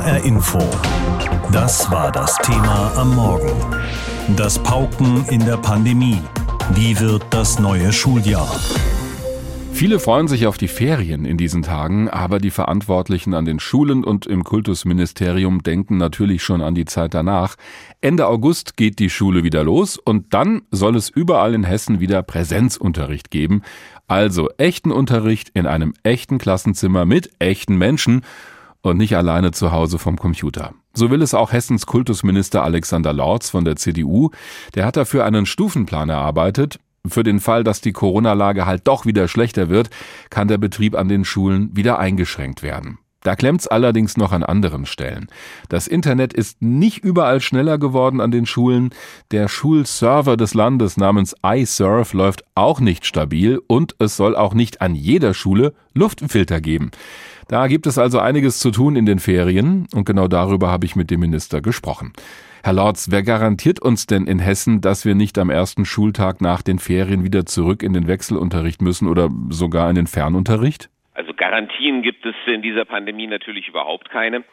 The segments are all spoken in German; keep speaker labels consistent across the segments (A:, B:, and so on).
A: HR Info. Das war das Thema am Morgen. Das Pauken in der Pandemie. Wie wird das neue Schuljahr?
B: Viele freuen sich auf die Ferien in diesen Tagen, aber die Verantwortlichen an den Schulen und im Kultusministerium denken natürlich schon an die Zeit danach. Ende August geht die Schule wieder los und dann soll es überall in Hessen wieder Präsenzunterricht geben. Also echten Unterricht in einem echten Klassenzimmer mit echten Menschen und nicht alleine zu Hause vom Computer. So will es auch Hessens Kultusminister Alexander Lorz von der CDU. Der hat dafür einen Stufenplan erarbeitet. Für den Fall, dass die Corona-Lage halt doch wieder schlechter wird, kann der Betrieb an den Schulen wieder eingeschränkt werden. Da klemmt's allerdings noch an anderen Stellen. Das Internet ist nicht überall schneller geworden an den Schulen. Der Schulserver des Landes namens iSurf läuft auch nicht stabil und es soll auch nicht an jeder Schule Luftfilter geben. Da gibt es also einiges zu tun in den Ferien und genau darüber habe ich mit dem Minister gesprochen. Herr Lorz, wer garantiert uns denn in Hessen, dass wir nicht am ersten Schultag nach den Ferien wieder zurück in den Wechselunterricht müssen oder sogar in den Fernunterricht?
C: Also Garantien gibt es in dieser Pandemie natürlich überhaupt keine.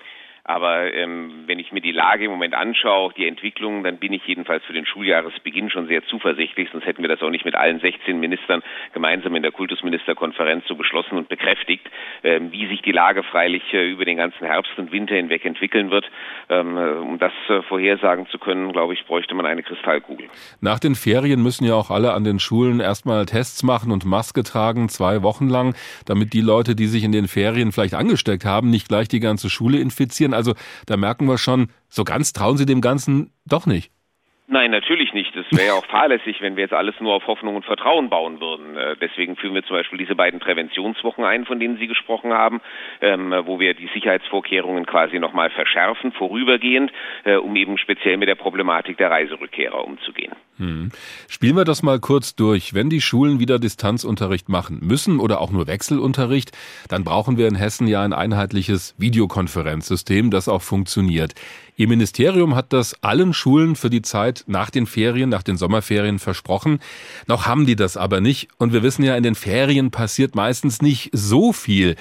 C: Aber ähm, wenn ich mir die Lage im Moment anschaue, die Entwicklung, dann bin ich jedenfalls für den Schuljahresbeginn schon sehr zuversichtlich. Sonst hätten wir das auch nicht mit allen 16 Ministern gemeinsam in der Kultusministerkonferenz so beschlossen und bekräftigt. Ähm, wie sich die Lage freilich äh, über den ganzen Herbst und Winter hinweg entwickeln wird, ähm, äh, um das äh, vorhersagen zu können, glaube ich, bräuchte man eine Kristallkugel.
B: Nach den Ferien müssen ja auch alle an den Schulen erstmal Tests machen und Maske tragen, zwei Wochen lang, damit die Leute, die sich in den Ferien vielleicht angesteckt haben, nicht gleich die ganze Schule infizieren. Also da merken wir schon, so ganz trauen Sie dem Ganzen doch nicht.
C: Nein, natürlich nicht. Es wäre ja auch fahrlässig, wenn wir jetzt alles nur auf Hoffnung und Vertrauen bauen würden. Äh, deswegen führen wir zum Beispiel diese beiden Präventionswochen ein, von denen Sie gesprochen haben, ähm, wo wir die Sicherheitsvorkehrungen quasi nochmal verschärfen, vorübergehend, äh, um eben speziell mit der Problematik der Reiserückkehrer umzugehen.
B: Hm. Spielen wir das mal kurz durch. Wenn die Schulen wieder Distanzunterricht machen müssen oder auch nur Wechselunterricht, dann brauchen wir in Hessen ja ein einheitliches Videokonferenzsystem, das auch funktioniert. Ihr Ministerium hat das allen Schulen für die Zeit nach den Ferien, nach den Sommerferien versprochen. Noch haben die das aber nicht. Und wir wissen ja, in den Ferien passiert meistens nicht so viel.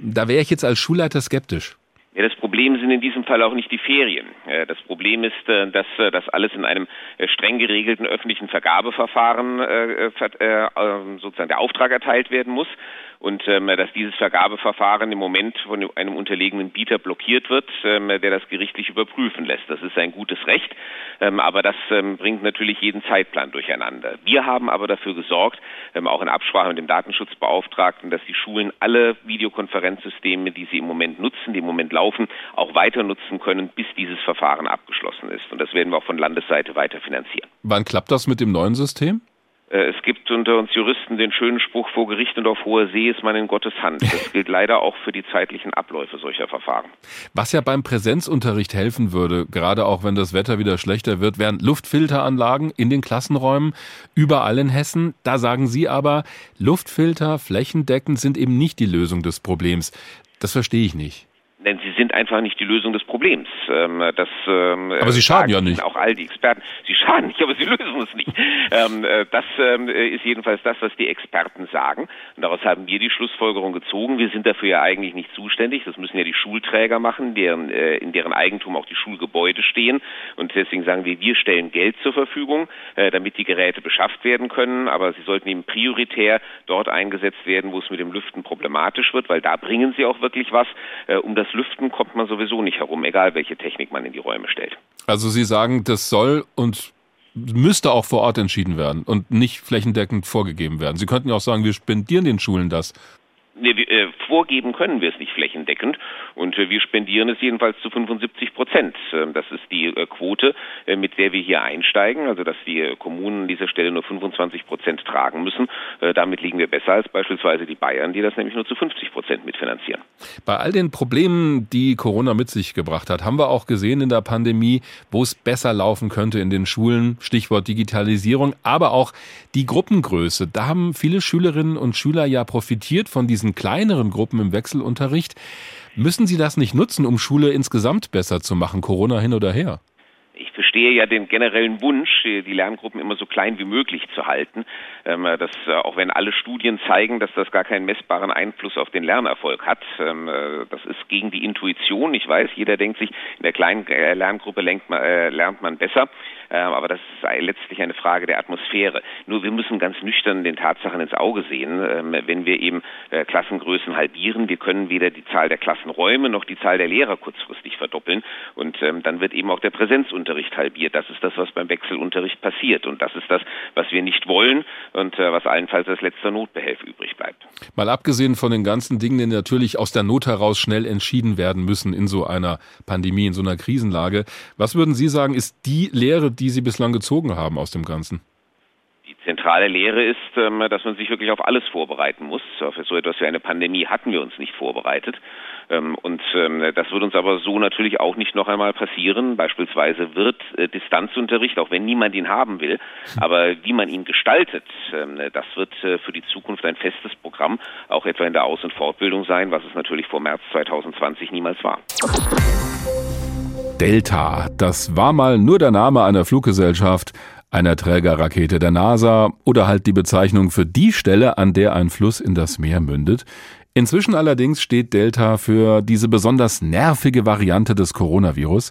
B: Da wäre ich jetzt als Schulleiter skeptisch.
C: Ja, das Problem sind in diesem Fall auch nicht die Ferien. Äh, das Problem ist, äh, dass äh, das alles in einem streng geregelten öffentlichen Vergabeverfahren sozusagen der Auftrag erteilt werden muss und ähm, dass dieses Vergabeverfahren im Moment von einem unterlegenen Bieter blockiert wird, ähm, der das gerichtlich überprüfen lässt. Das ist ein gutes Recht, ähm, aber das ähm, bringt natürlich jeden Zeitplan durcheinander. Wir haben aber dafür gesorgt, ähm, auch in Absprache mit dem Datenschutzbeauftragten, dass die Schulen alle Videokonferenzsysteme, die sie im Moment nutzen, die im Moment laufen, auch weiter nutzen können, bis dieses Verfahren abgeschlossen ist. Und das werden wir auch von Landesseite weiter finanzieren.
B: Wann klappt das mit dem neuen System?
C: Äh, es gibt unter uns Juristen den schönen Spruch, vor Gericht und auf hoher See ist man in Gottes Hand. Das gilt leider auch für die zeitlichen Abläufe solcher Verfahren.
B: Was ja beim Präsenzunterricht helfen würde, gerade auch wenn das Wetter wieder schlechter wird, wären Luftfilteranlagen in den Klassenräumen überall in Hessen. Da sagen Sie aber, Luftfilter flächendeckend sind eben nicht die Lösung des Problems. Das verstehe ich nicht.
C: Denn sie sind einfach nicht die Lösung des Problems. Ähm, das,
B: ähm, aber sie schaden ja nicht.
C: Auch all die Experten. Sie schaden nicht, aber sie lösen es nicht. ähm, äh, das ähm, ist jedenfalls das, was die Experten sagen. Und daraus haben wir die Schlussfolgerung gezogen. Wir sind dafür ja eigentlich nicht zuständig. Das müssen ja die Schulträger machen, deren, äh, in deren Eigentum auch die Schulgebäude stehen. Und deswegen sagen wir, wir stellen Geld zur Verfügung, äh, damit die Geräte beschafft werden können. Aber sie sollten eben prioritär dort eingesetzt werden, wo es mit dem Lüften problematisch wird, weil da bringen sie auch wirklich was, äh, um das Lüften kommt man sowieso nicht herum, egal welche Technik man in die Räume stellt.
B: Also Sie sagen, das soll und müsste auch vor Ort entschieden werden und nicht flächendeckend vorgegeben werden. Sie könnten ja auch sagen, wir spendieren den Schulen das.
C: Nee, wir, äh, vorgeben können wir es nicht flächendeckend und äh, wir spendieren es jedenfalls zu 75 Prozent. Ähm, das ist die äh, Quote, äh, mit der wir hier einsteigen, also dass die äh, Kommunen an dieser Stelle nur 25 Prozent tragen müssen. Äh, damit liegen wir besser als beispielsweise die Bayern, die das nämlich nur zu 50 Prozent mitfinanzieren.
B: Bei all den Problemen, die Corona mit sich gebracht hat, haben wir auch gesehen in der Pandemie, wo es besser laufen könnte in den Schulen, Stichwort Digitalisierung, aber auch die Gruppengröße. Da haben viele Schülerinnen und Schüler ja profitiert von diesen diesen kleineren Gruppen im Wechselunterricht. Müssen Sie das nicht nutzen, um Schule insgesamt besser zu machen, Corona hin oder her?
C: Ich verstehe ja den generellen Wunsch, die Lerngruppen immer so klein wie möglich zu halten. Ähm, dass äh, auch wenn alle Studien zeigen, dass das gar keinen messbaren Einfluss auf den Lernerfolg hat, ähm, äh, das ist gegen die Intuition. Ich weiß, jeder denkt sich, in der kleinen äh, Lerngruppe lernt man besser. Ähm, aber das ist letztlich eine Frage der Atmosphäre. Nur wir müssen ganz nüchtern den Tatsachen ins Auge sehen, ähm, wenn wir eben äh, Klassengrößen halbieren. Wir können weder die Zahl der Klassenräume noch die Zahl der Lehrer kurzfristig verdoppeln. Und ähm, dann wird eben auch der Präsenzunterricht halbiert. Das ist das, was beim Wechselunterricht passiert. Und das ist das, was wir nicht wollen und äh, was allenfalls als letzter Notbehelf übrig bleibt.
B: Mal abgesehen von den ganzen Dingen, die natürlich aus der Not heraus schnell entschieden werden müssen in so einer Pandemie, in so einer Krisenlage. Was würden Sie sagen, ist die Lehre, die Sie bislang gezogen haben aus dem Ganzen?
C: Zentrale Lehre ist, ähm, dass man sich wirklich auf alles vorbereiten muss. Für so etwas wie eine Pandemie hatten wir uns nicht vorbereitet. Ähm, und ähm, das wird uns aber so natürlich auch nicht noch einmal passieren. Beispielsweise wird äh, Distanzunterricht, auch wenn niemand ihn haben will, aber wie man ihn gestaltet, das wird äh, für die Zukunft ein festes Programm, auch etwa in der Aus- und Fortbildung sein, was es natürlich vor März 2020 niemals war.
B: Delta, das war mal nur der Name einer Fluggesellschaft, einer Trägerrakete der NASA oder halt die Bezeichnung für die Stelle, an der ein Fluss in das Meer mündet. Inzwischen allerdings steht Delta für diese besonders nervige Variante des Coronavirus.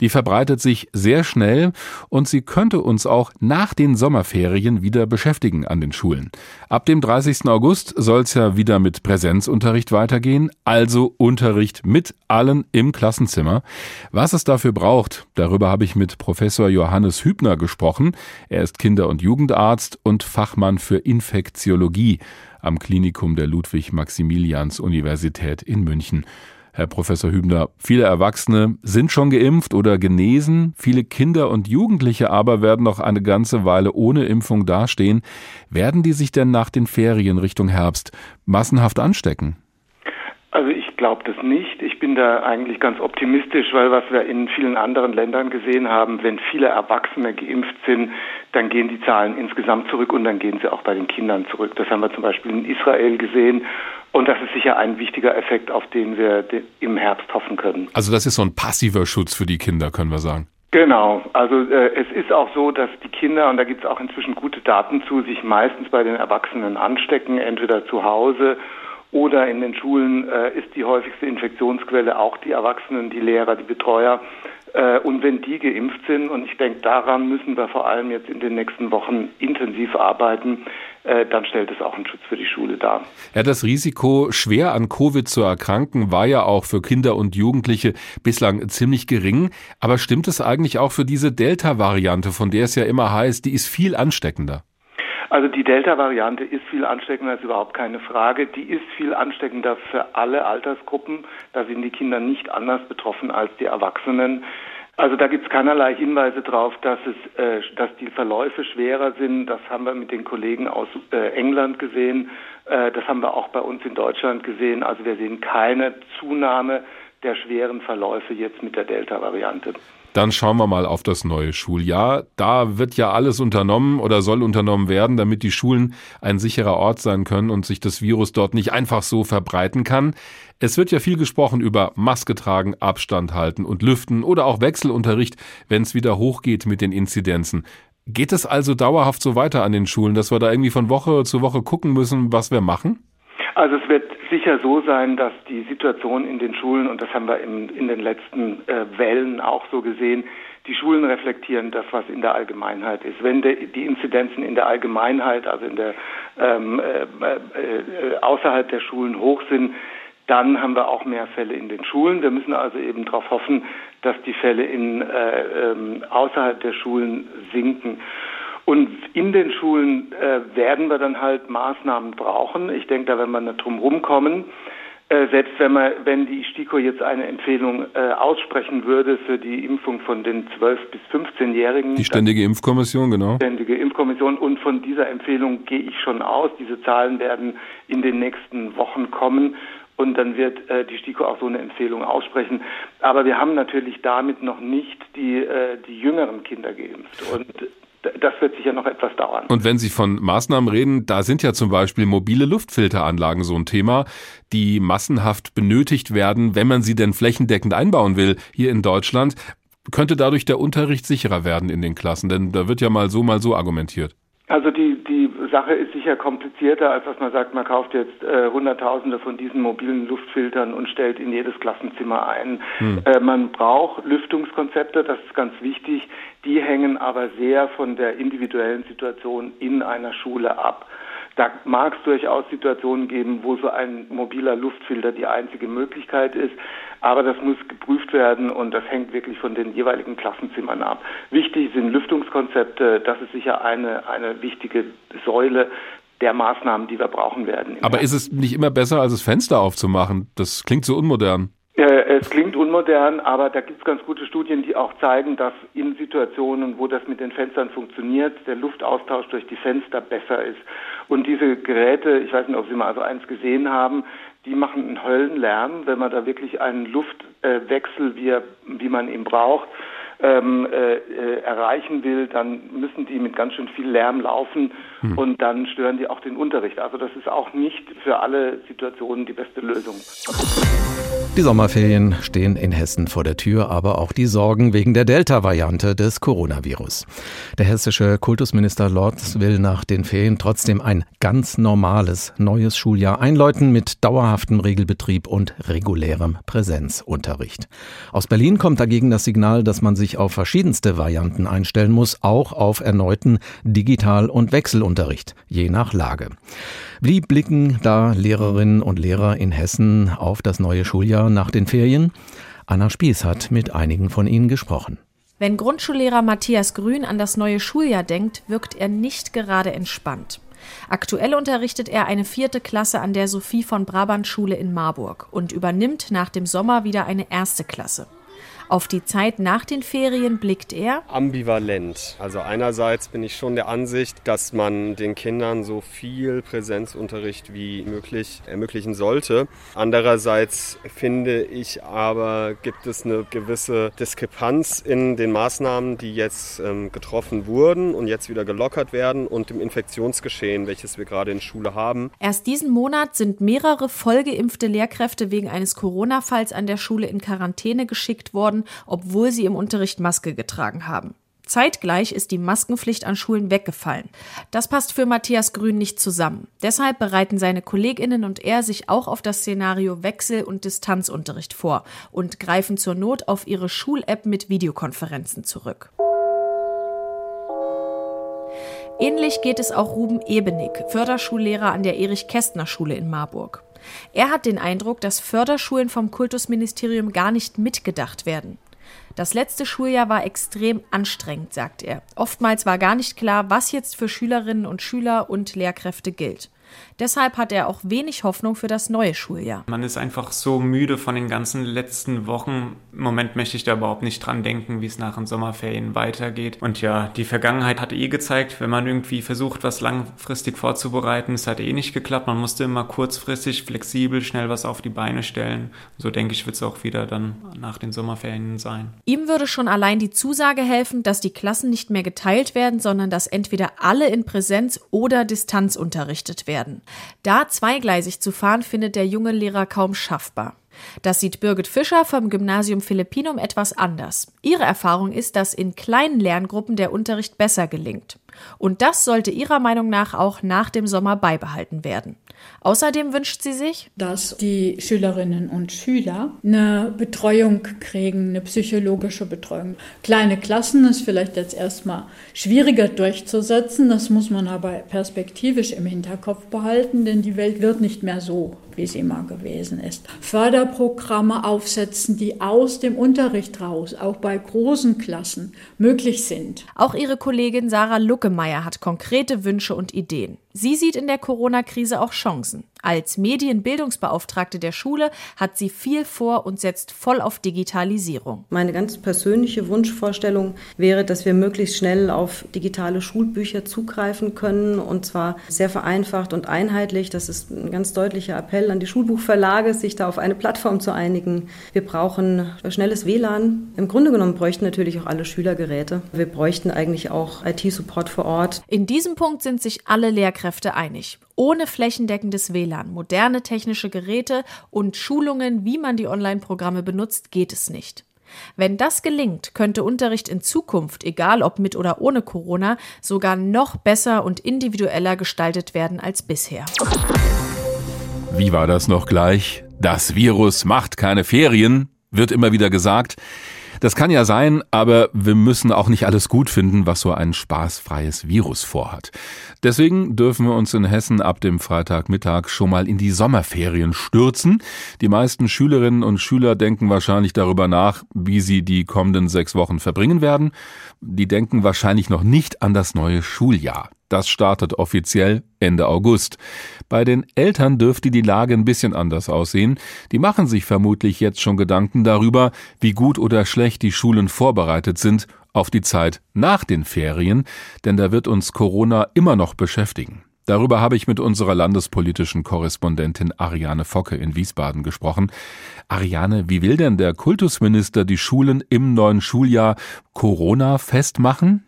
B: Die verbreitet sich sehr schnell und sie könnte uns auch nach den Sommerferien wieder beschäftigen an den Schulen. Ab dem 30. August soll es ja wieder mit Präsenzunterricht weitergehen, also Unterricht mit allen im Klassenzimmer. Was es dafür braucht, darüber habe ich mit Professor Johannes Hübner gesprochen. Er ist Kinder- und Jugendarzt und Fachmann für Infektiologie am Klinikum der Ludwig-Maximilians-Universität in München. Herr Professor Hübner, viele Erwachsene sind schon geimpft oder genesen, viele Kinder und Jugendliche aber werden noch eine ganze Weile ohne Impfung dastehen. Werden die sich denn nach den Ferien Richtung Herbst massenhaft anstecken?
D: Also glaube das nicht. Ich bin da eigentlich ganz optimistisch, weil was wir in vielen anderen Ländern gesehen haben, wenn viele Erwachsene geimpft sind, dann gehen die Zahlen insgesamt zurück und dann gehen sie auch bei den Kindern zurück. Das haben wir zum Beispiel in Israel gesehen. Und das ist sicher ein wichtiger Effekt, auf den wir im Herbst hoffen können.
B: Also das ist so ein passiver Schutz für die Kinder, können wir sagen.
D: Genau, also äh, es ist auch so, dass die Kinder, und da gibt es auch inzwischen gute Daten zu, sich meistens bei den Erwachsenen anstecken, entweder zu Hause oder in den Schulen äh, ist die häufigste Infektionsquelle auch die Erwachsenen, die Lehrer, die Betreuer. Äh, und wenn die geimpft sind, und ich denke, daran müssen wir vor allem jetzt in den nächsten Wochen intensiv arbeiten, äh, dann stellt es auch einen Schutz für die Schule dar.
B: Ja, das Risiko, schwer an Covid zu erkranken, war ja auch für Kinder und Jugendliche bislang ziemlich gering. Aber stimmt es eigentlich auch für diese Delta-Variante, von der es ja immer heißt, die ist viel ansteckender?
D: Also die Delta-Variante ist viel ansteckender, ist überhaupt keine Frage. Die ist viel ansteckender für alle Altersgruppen. Da sind die Kinder nicht anders betroffen als die Erwachsenen. Also da gibt es keinerlei Hinweise darauf, dass äh, dass die Verläufe schwerer sind. Das haben wir mit den Kollegen aus äh, England gesehen. Äh, das haben wir auch bei uns in Deutschland gesehen. Also wir sehen keine Zunahme der schweren Verläufe jetzt mit der Delta-Variante.
B: Dann schauen wir mal auf das neue Schuljahr. Da wird ja alles unternommen oder soll unternommen werden, damit die Schulen ein sicherer Ort sein können und sich das Virus dort nicht einfach so verbreiten kann. Es wird ja viel gesprochen über Maske tragen, Abstand halten und lüften oder auch Wechselunterricht, wenn es wieder hochgeht mit den Inzidenzen. Geht es also dauerhaft so weiter an den Schulen, dass wir da irgendwie von Woche zu Woche gucken müssen, was wir machen?
D: Also es wird sicher so sein, dass die Situation in den Schulen, und das haben wir in, in den letzten äh, Wellen auch so gesehen, die Schulen reflektieren das, was in der Allgemeinheit ist. Wenn de, die Inzidenzen in der Allgemeinheit, also in der ähm, äh, äh, außerhalb der Schulen hoch sind, dann haben wir auch mehr Fälle in den Schulen. Wir müssen also eben darauf hoffen, dass die Fälle in, äh, ähm, außerhalb der Schulen sinken. Und in den Schulen äh, werden wir dann halt Maßnahmen brauchen. Ich denke, da werden wir nicht drum rumkommen. Äh, selbst wenn man, wenn die STIKO jetzt eine Empfehlung äh, aussprechen würde für die Impfung von den 12 bis 15-Jährigen.
B: Die Ständige Impfkommission, genau.
D: Ständige Impfkommission. Und von dieser Empfehlung gehe ich schon aus. Diese Zahlen werden in den nächsten Wochen kommen. Und dann wird äh, die STIKO auch so eine Empfehlung aussprechen. Aber wir haben natürlich damit noch nicht die, äh, die jüngeren Kinder geimpft. Und das wird sicher noch etwas dauern.
B: Und wenn Sie von Maßnahmen reden, da sind ja zum Beispiel mobile Luftfilteranlagen so ein Thema, die massenhaft benötigt werden, wenn man sie denn flächendeckend einbauen will hier in Deutschland. könnte dadurch der Unterricht sicherer werden in den Klassen? Denn da wird ja mal so, mal so argumentiert.
D: Also die, die Sache ist sicher komplizierter, als dass man sagt, man kauft jetzt äh, Hunderttausende von diesen mobilen Luftfiltern und stellt in jedes Klassenzimmer ein. Hm. Äh, man braucht Lüftungskonzepte, das ist ganz wichtig. Die hängen aber sehr von der individuellen Situation in einer Schule ab. Da mag es durchaus Situationen geben, wo so ein mobiler Luftfilter die einzige Möglichkeit ist. Aber das muss geprüft werden und das hängt wirklich von den jeweiligen Klassenzimmern ab. Wichtig sind Lüftungskonzepte. Das ist sicher eine, eine wichtige Säule der Maßnahmen, die wir brauchen werden.
B: Aber ist es nicht immer besser, als das Fenster aufzumachen? Das klingt so unmodern.
D: Es klingt unmodern, aber da gibt es ganz gute Studien, die auch zeigen, dass in Situationen, wo das mit den Fenstern funktioniert, der Luftaustausch durch die Fenster besser ist. Und diese Geräte, ich weiß nicht, ob Sie mal so eins gesehen haben, die machen einen Höllenlärm, wenn man da wirklich einen Luftwechsel, wie, wie man ihn braucht, ähm, äh, äh, erreichen will, dann müssen die mit ganz schön viel Lärm laufen hm. und dann stören die auch den Unterricht. Also das ist auch nicht für alle Situationen die beste Lösung.
E: Die Sommerferien stehen in Hessen vor der Tür, aber auch die Sorgen wegen der Delta-Variante des Coronavirus. Der hessische Kultusminister Lorz will nach den Ferien trotzdem ein ganz normales neues Schuljahr einläuten mit dauerhaftem Regelbetrieb und regulärem Präsenzunterricht. Aus Berlin kommt dagegen das Signal, dass man sich auf verschiedenste Varianten einstellen muss, auch auf erneuten Digital- und Wechselunterricht, je nach Lage. Wie blicken da Lehrerinnen und Lehrer in Hessen auf das neue Schuljahr nach den Ferien? Anna Spieß hat mit einigen von ihnen gesprochen.
F: Wenn Grundschullehrer Matthias Grün an das neue Schuljahr denkt, wirkt er nicht gerade entspannt. Aktuell unterrichtet er eine vierte Klasse an der Sophie von Brabant Schule in Marburg und übernimmt nach dem Sommer wieder eine erste Klasse. Auf die Zeit nach den Ferien blickt er
G: ambivalent. Also einerseits bin ich schon der Ansicht, dass man den Kindern so viel Präsenzunterricht wie möglich ermöglichen sollte. Andererseits finde ich aber, gibt es eine gewisse Diskrepanz in den Maßnahmen, die jetzt ähm, getroffen wurden und jetzt wieder gelockert werden und dem Infektionsgeschehen, welches wir gerade in Schule haben.
F: Erst diesen Monat sind mehrere vollgeimpfte Lehrkräfte wegen eines Corona-Falls an der Schule in Quarantäne geschickt worden obwohl sie im Unterricht Maske getragen haben. Zeitgleich ist die Maskenpflicht an Schulen weggefallen. Das passt für Matthias Grün nicht zusammen. Deshalb bereiten seine Kolleginnen und er sich auch auf das Szenario Wechsel- und Distanzunterricht vor und greifen zur Not auf ihre Schul-App mit Videokonferenzen zurück. Ähnlich geht es auch Ruben Ebenig, Förderschullehrer an der Erich-Kästner-Schule in Marburg. Er hat den Eindruck, dass Förderschulen vom Kultusministerium gar nicht mitgedacht werden. Das letzte Schuljahr war extrem anstrengend, sagt er. Oftmals war gar nicht klar, was jetzt für Schülerinnen und Schüler und Lehrkräfte gilt. Deshalb hat er auch wenig Hoffnung für das neue Schuljahr.
H: Man ist einfach so müde von den ganzen letzten Wochen. Im Moment möchte ich da überhaupt nicht dran denken, wie es nach den Sommerferien weitergeht. Und ja, die Vergangenheit hat eh gezeigt, wenn man irgendwie versucht, was langfristig vorzubereiten, es hat eh nicht geklappt. Man musste immer kurzfristig, flexibel, schnell was auf die Beine stellen. So denke ich, wird es auch wieder dann nach den Sommerferien sein.
F: Ihm würde schon allein die Zusage helfen, dass die Klassen nicht mehr geteilt werden, sondern dass entweder alle in Präsenz oder Distanz unterrichtet werden werden. Da zweigleisig zu fahren, findet der junge Lehrer kaum schaffbar. Das sieht Birgit Fischer vom Gymnasium Philippinum etwas anders. Ihre Erfahrung ist, dass in kleinen Lerngruppen der Unterricht besser gelingt. Und das sollte ihrer Meinung nach auch nach dem Sommer beibehalten werden. Außerdem wünscht sie sich,
I: dass die Schülerinnen und Schüler eine Betreuung kriegen, eine psychologische Betreuung. Kleine Klassen ist vielleicht jetzt erstmal schwieriger durchzusetzen, das muss man aber perspektivisch im Hinterkopf behalten, denn die Welt wird nicht mehr so, wie sie mal gewesen ist. Förderprogramme aufsetzen, die aus dem Unterricht raus, auch bei großen Klassen, möglich sind.
F: Auch ihre Kollegin Sarah Luckemeyer hat konkrete Wünsche und Ideen. Sie sieht in der Corona-Krise auch Chancen. Als Medienbildungsbeauftragte der Schule hat sie viel vor und setzt voll auf Digitalisierung.
J: Meine ganz persönliche Wunschvorstellung wäre, dass wir möglichst schnell auf digitale Schulbücher zugreifen können und zwar sehr vereinfacht und einheitlich. Das ist ein ganz deutlicher Appell an die Schulbuchverlage, sich da auf eine Plattform zu einigen. Wir brauchen schnelles WLAN. Im Grunde genommen bräuchten natürlich auch alle Schülergeräte. Wir bräuchten eigentlich auch IT-Support vor Ort.
F: In diesem Punkt sind sich alle Lehrkräfte einig. Ohne flächendeckendes WLAN, moderne technische Geräte und Schulungen, wie man die Online-Programme benutzt, geht es nicht. Wenn das gelingt, könnte Unterricht in Zukunft, egal ob mit oder ohne Corona, sogar noch besser und individueller gestaltet werden als bisher.
B: Wie war das noch gleich? Das Virus macht keine Ferien, wird immer wieder gesagt. Das kann ja sein, aber wir müssen auch nicht alles gut finden, was so ein spaßfreies Virus vorhat. Deswegen dürfen wir uns in Hessen ab dem Freitagmittag schon mal in die Sommerferien stürzen. Die meisten Schülerinnen und Schüler denken wahrscheinlich darüber nach, wie sie die kommenden sechs Wochen verbringen werden. Die denken wahrscheinlich noch nicht an das neue Schuljahr. Das startet offiziell Ende August. Bei den Eltern dürfte die Lage ein bisschen anders aussehen. Die machen sich vermutlich jetzt schon Gedanken darüber, wie gut oder schlecht die Schulen vorbereitet sind auf die Zeit nach den Ferien, denn da wird uns Corona immer noch beschäftigen. Darüber habe ich mit unserer landespolitischen Korrespondentin Ariane Focke in Wiesbaden gesprochen. Ariane, wie will denn der Kultusminister die Schulen im neuen Schuljahr Corona festmachen?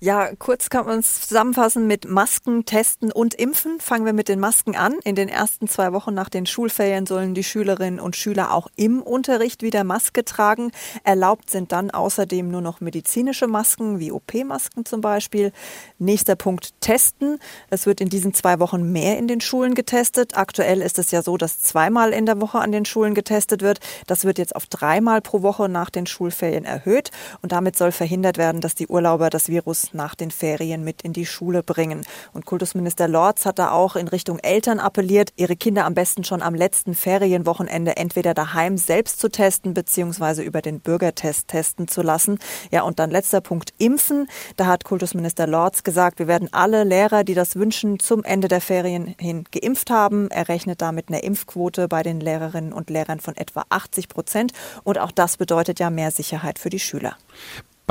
K: Ja, kurz kann man es zusammenfassen mit Masken, Testen und Impfen. Fangen wir mit den Masken an. In den ersten zwei Wochen nach den Schulferien sollen die Schülerinnen und Schüler auch im Unterricht wieder Maske tragen. Erlaubt sind dann außerdem nur noch medizinische Masken, wie OP-Masken zum Beispiel. Nächster Punkt, Testen. Es wird in diesen zwei Wochen mehr in den Schulen getestet. Aktuell ist es ja so, dass zweimal in der Woche an den Schulen getestet wird. Das wird jetzt auf dreimal pro Woche nach den Schulferien erhöht. Und damit soll verhindert werden, dass die Urlauber das Virus nach den Ferien mit in die Schule bringen. Und Kultusminister Lorz hat da auch in Richtung Eltern appelliert, ihre Kinder am besten schon am letzten Ferienwochenende entweder daheim selbst zu testen bzw. über den Bürgertest testen zu lassen. Ja, und dann letzter Punkt Impfen. Da hat Kultusminister Lorz gesagt, wir werden alle Lehrer, die das wünschen, zum Ende der Ferien hin geimpft haben. Er rechnet damit eine Impfquote bei den Lehrerinnen und Lehrern von etwa 80 Prozent. Und auch das bedeutet ja mehr Sicherheit für die Schüler.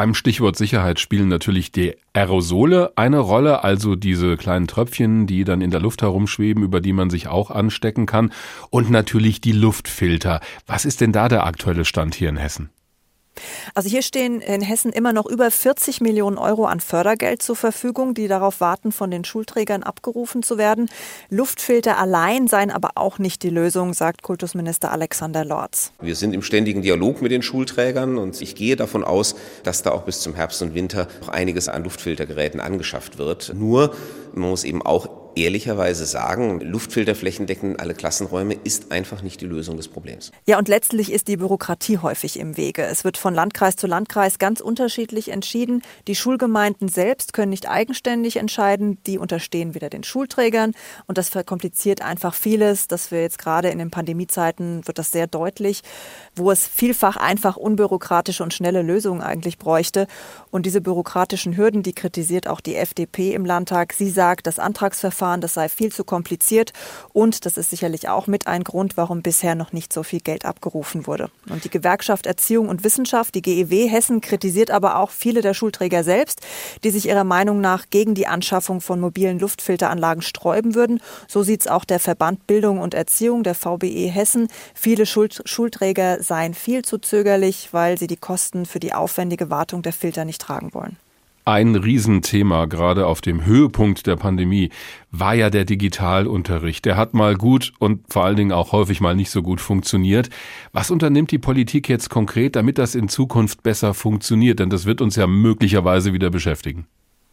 B: Beim Stichwort Sicherheit spielen natürlich die Aerosole eine Rolle, also diese kleinen Tröpfchen, die dann in der Luft herumschweben, über die man sich auch anstecken kann. Und natürlich die Luftfilter. Was ist denn da der aktuelle Stand hier in Hessen?
K: Also hier stehen in Hessen immer noch über 40 Millionen Euro an Fördergeld zur Verfügung, die darauf warten, von den Schulträgern abgerufen zu werden. Luftfilter allein seien aber auch nicht die Lösung, sagt Kultusminister Alexander Lorz.
L: Wir sind im ständigen Dialog mit den Schulträgern und ich gehe davon aus, dass da auch bis zum Herbst und Winter noch einiges an Luftfiltergeräten angeschafft wird. Nur man muss eben auch ehrlicherweise sagen, Luftfilter flächendeckend alle Klassenräume ist einfach nicht die Lösung des Problems.
K: Ja, und letztlich ist die Bürokratie häufig im Wege. Es wird von Landkreis zu Landkreis ganz unterschiedlich entschieden. Die Schulgemeinden selbst können nicht eigenständig entscheiden. Die unterstehen wieder den Schulträgern. Und das verkompliziert einfach vieles. Dass wir jetzt gerade in den Pandemiezeiten wird das sehr deutlich, wo es vielfach einfach unbürokratische und schnelle Lösungen eigentlich bräuchte. Und diese bürokratischen Hürden, die kritisiert auch die FDP im Landtag. Sie sagt, das Antragsverfahren Verfahren, das sei viel zu kompliziert und das ist sicherlich auch mit ein Grund, warum bisher noch nicht so viel Geld abgerufen wurde. Und die Gewerkschaft Erziehung und Wissenschaft, die GEW Hessen, kritisiert aber auch viele der Schulträger selbst, die sich ihrer Meinung nach gegen die Anschaffung von mobilen Luftfilteranlagen sträuben würden. So sieht es auch der Verband Bildung und Erziehung, der VBE Hessen. Viele Schuld Schulträger seien viel zu zögerlich, weil sie die Kosten für die aufwendige Wartung der Filter nicht tragen wollen.
B: Ein Riesenthema, gerade auf dem Höhepunkt der Pandemie, war ja der Digitalunterricht. Der hat mal gut und vor allen Dingen auch häufig mal nicht so gut funktioniert. Was unternimmt die Politik jetzt konkret, damit das in Zukunft besser funktioniert? Denn das wird uns ja möglicherweise wieder beschäftigen.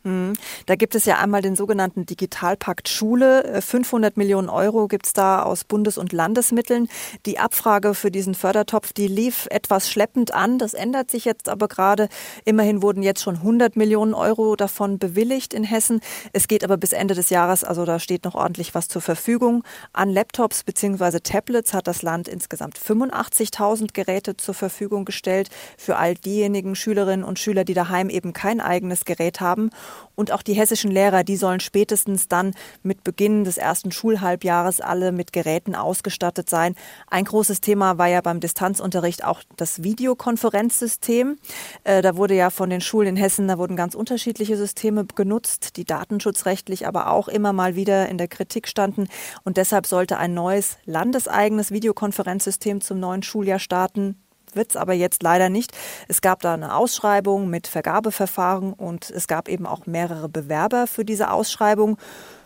K: Mhm. Da gibt es ja einmal den sogenannten Digitalpakt Schule. 500 äh, Millionen Euro gibt es da aus Bundes- und Landesmitteln. Die Abfrage für diesen Fördertopf, die lief etwas schleppend an. Das ändert sich jetzt aber gerade. Immerhin wurden jetzt schon 100 Millionen Euro davon bewilligt in Hessen. Es geht aber bis Ende des Jahres, also da steht noch ordentlich was zur Verfügung. An Laptops bzw. Tablets hat das Land insgesamt 85.000 Geräte zur Verfügung gestellt für all diejenigen Schülerinnen und Schüler, die daheim eben kein eigenes Gerät haben. Und auch die hessischen Lehrer, die sollen spätestens dann mit Beginn des ersten Schulhalbjahres alle mit Geräten ausgestattet sein. Ein großes Thema war ja beim Distanzunterricht auch das Videokonferenzsystem. Äh, da wurde ja von den Schulen in Hessen, da wurden ganz unterschiedliche Systeme genutzt, die datenschutzrechtlich aber auch immer mal wieder in der Kritik standen. Und deshalb sollte ein neues landeseigenes Videokonferenzsystem zum neuen Schuljahr starten wird es aber jetzt leider nicht. Es gab da eine Ausschreibung mit Vergabeverfahren und es gab eben auch mehrere Bewerber für diese Ausschreibung.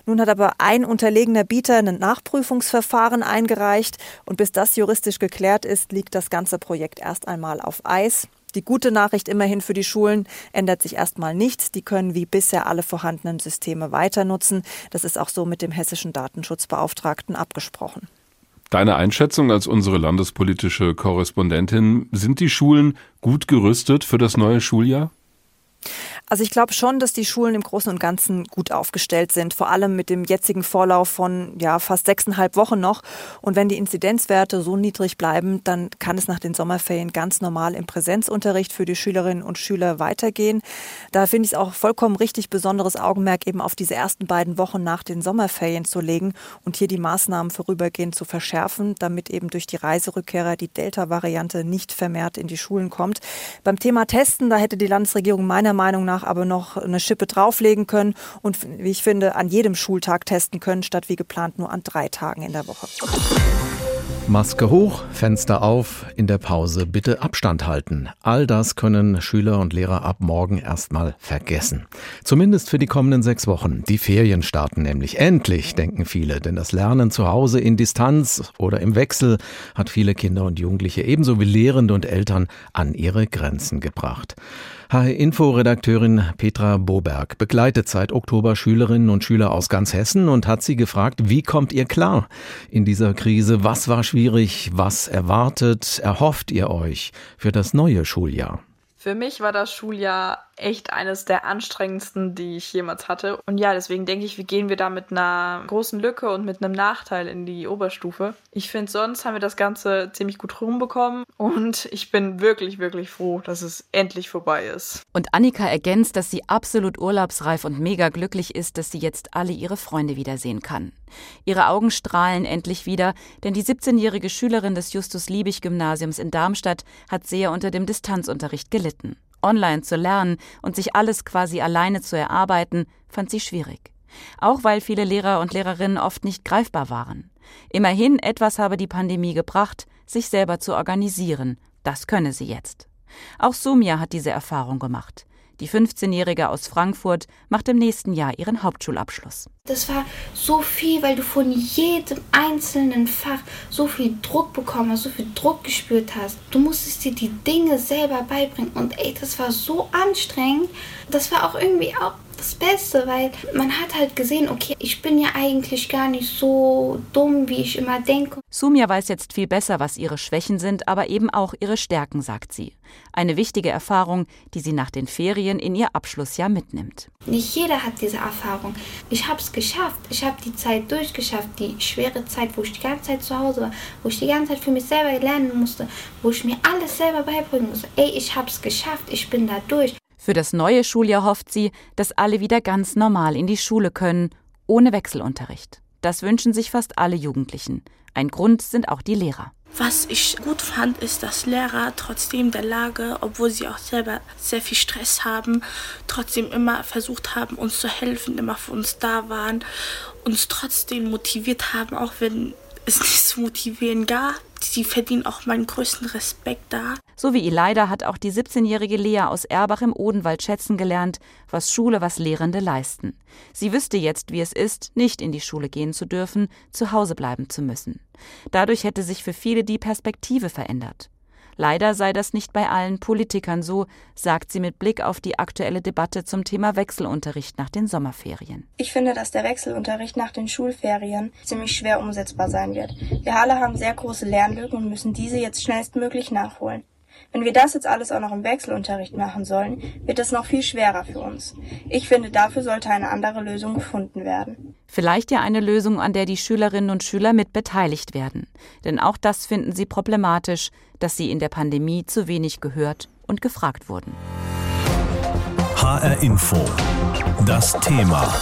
K: Nun hat aber ein unterlegener Bieter ein Nachprüfungsverfahren eingereicht und bis das juristisch geklärt ist, liegt das ganze Projekt erst einmal auf Eis. Die gute Nachricht immerhin für die Schulen ändert sich erstmal nichts. Die können wie bisher alle vorhandenen Systeme weiter nutzen. Das ist auch so mit dem hessischen Datenschutzbeauftragten abgesprochen.
B: Deine Einschätzung als unsere landespolitische Korrespondentin, sind die Schulen gut gerüstet für das neue Schuljahr?
K: Also ich glaube schon, dass die Schulen im Großen und Ganzen gut aufgestellt sind, vor allem mit dem jetzigen Vorlauf von ja fast sechseinhalb Wochen noch. Und wenn die Inzidenzwerte so niedrig bleiben, dann kann es nach den Sommerferien ganz normal im Präsenzunterricht für die Schülerinnen und Schüler weitergehen. Da finde ich es auch vollkommen richtig, besonderes Augenmerk eben auf diese ersten beiden Wochen nach den Sommerferien zu legen und hier die Maßnahmen vorübergehend zu verschärfen, damit eben durch die Reiserückkehrer die Delta-Variante nicht vermehrt in die Schulen kommt. Beim Thema Testen, da hätte die Landesregierung meiner Meinung nach aber noch eine Schippe drauflegen können und, wie ich finde, an jedem Schultag testen können, statt wie geplant nur an drei Tagen in der Woche.
E: Maske hoch, Fenster auf, in der Pause bitte Abstand halten. All das können Schüler und Lehrer ab morgen erstmal vergessen. Zumindest für die kommenden sechs Wochen. Die Ferien starten nämlich. Endlich, denken viele, denn das Lernen zu Hause in Distanz oder im Wechsel hat viele Kinder und Jugendliche ebenso wie Lehrende und Eltern an ihre Grenzen gebracht. HR-Info-Redakteurin Petra Boberg begleitet seit Oktober Schülerinnen und Schüler aus ganz Hessen und hat sie gefragt, wie kommt ihr klar in dieser Krise? Was war schwierig? Was erwartet, erhofft ihr euch für das neue Schuljahr?
M: Für mich war das Schuljahr echt eines der anstrengendsten, die ich jemals hatte. Und ja, deswegen denke ich, wie gehen wir da mit einer großen Lücke und mit einem Nachteil in die Oberstufe. Ich finde, sonst haben wir das Ganze ziemlich gut rumbekommen und ich bin wirklich, wirklich froh, dass es endlich vorbei ist.
N: Und Annika ergänzt, dass sie absolut urlaubsreif und mega glücklich ist, dass sie jetzt alle ihre Freunde wiedersehen kann. Ihre Augen strahlen endlich wieder, denn die 17-jährige Schülerin des Justus-Liebig-Gymnasiums in Darmstadt hat sehr unter dem Distanzunterricht gelitten online zu lernen und sich alles quasi alleine zu erarbeiten, fand sie schwierig. Auch weil viele Lehrer und Lehrerinnen oft nicht greifbar waren. Immerhin etwas habe die Pandemie gebracht, sich selber zu organisieren. Das könne sie jetzt. Auch Sumia hat diese Erfahrung gemacht. Die 15-Jährige aus Frankfurt macht im nächsten Jahr ihren Hauptschulabschluss.
O: Das war so viel, weil du von jedem einzelnen Fach so viel Druck bekommen hast, so viel Druck gespürt hast. Du musstest dir die Dinge selber beibringen und ey, das war so anstrengend. Das war auch irgendwie auch das Beste, weil man hat halt gesehen, okay, ich bin ja eigentlich gar nicht so dumm, wie ich immer denke.
N: Sumia weiß jetzt viel besser, was ihre Schwächen sind, aber eben auch ihre Stärken, sagt sie. Eine wichtige Erfahrung, die sie nach den Ferien in ihr Abschlussjahr mitnimmt.
O: Nicht jeder hat diese Erfahrung. Ich habe es geschafft. Ich habe die Zeit durchgeschafft, die schwere Zeit, wo ich die ganze Zeit zu Hause war, wo ich die ganze Zeit für mich selber lernen musste, wo ich mir alles selber beibringen musste. Ey, ich habe es geschafft. Ich bin da durch.
N: Für das neue Schuljahr hofft sie, dass alle wieder ganz normal in die Schule können, ohne Wechselunterricht. Das wünschen sich fast alle Jugendlichen. Ein Grund sind auch die Lehrer.
P: Was ich gut fand, ist, dass Lehrer trotzdem der Lage, obwohl sie auch selber sehr viel Stress haben, trotzdem immer versucht haben, uns zu helfen, immer für uns da waren, uns trotzdem motiviert haben, auch wenn es nichts zu motivieren gab. Sie verdienen auch meinen größten Respekt da.
N: So wie Elida hat auch die 17-jährige Lea aus Erbach im Odenwald schätzen gelernt, was Schule, was Lehrende leisten. Sie wüsste jetzt, wie es ist, nicht in die Schule gehen zu dürfen, zu Hause bleiben zu müssen. Dadurch hätte sich für viele die Perspektive verändert. Leider sei das nicht bei allen Politikern so, sagt sie mit Blick auf die aktuelle Debatte zum Thema Wechselunterricht nach den Sommerferien.
Q: Ich finde, dass der Wechselunterricht nach den Schulferien ziemlich schwer umsetzbar sein wird. Wir alle haben sehr große Lernlücken und müssen diese jetzt schnellstmöglich nachholen. Wenn wir das jetzt alles auch noch im Wechselunterricht machen sollen, wird es noch viel schwerer für uns. Ich finde, dafür sollte eine andere Lösung gefunden werden.
N: Vielleicht ja eine Lösung, an der die Schülerinnen und Schüler mit beteiligt werden. Denn auch das finden sie problematisch, dass sie in der Pandemie zu wenig gehört und gefragt wurden.
A: HR Info. Das Thema.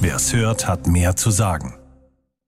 A: Wer es hört, hat mehr zu sagen.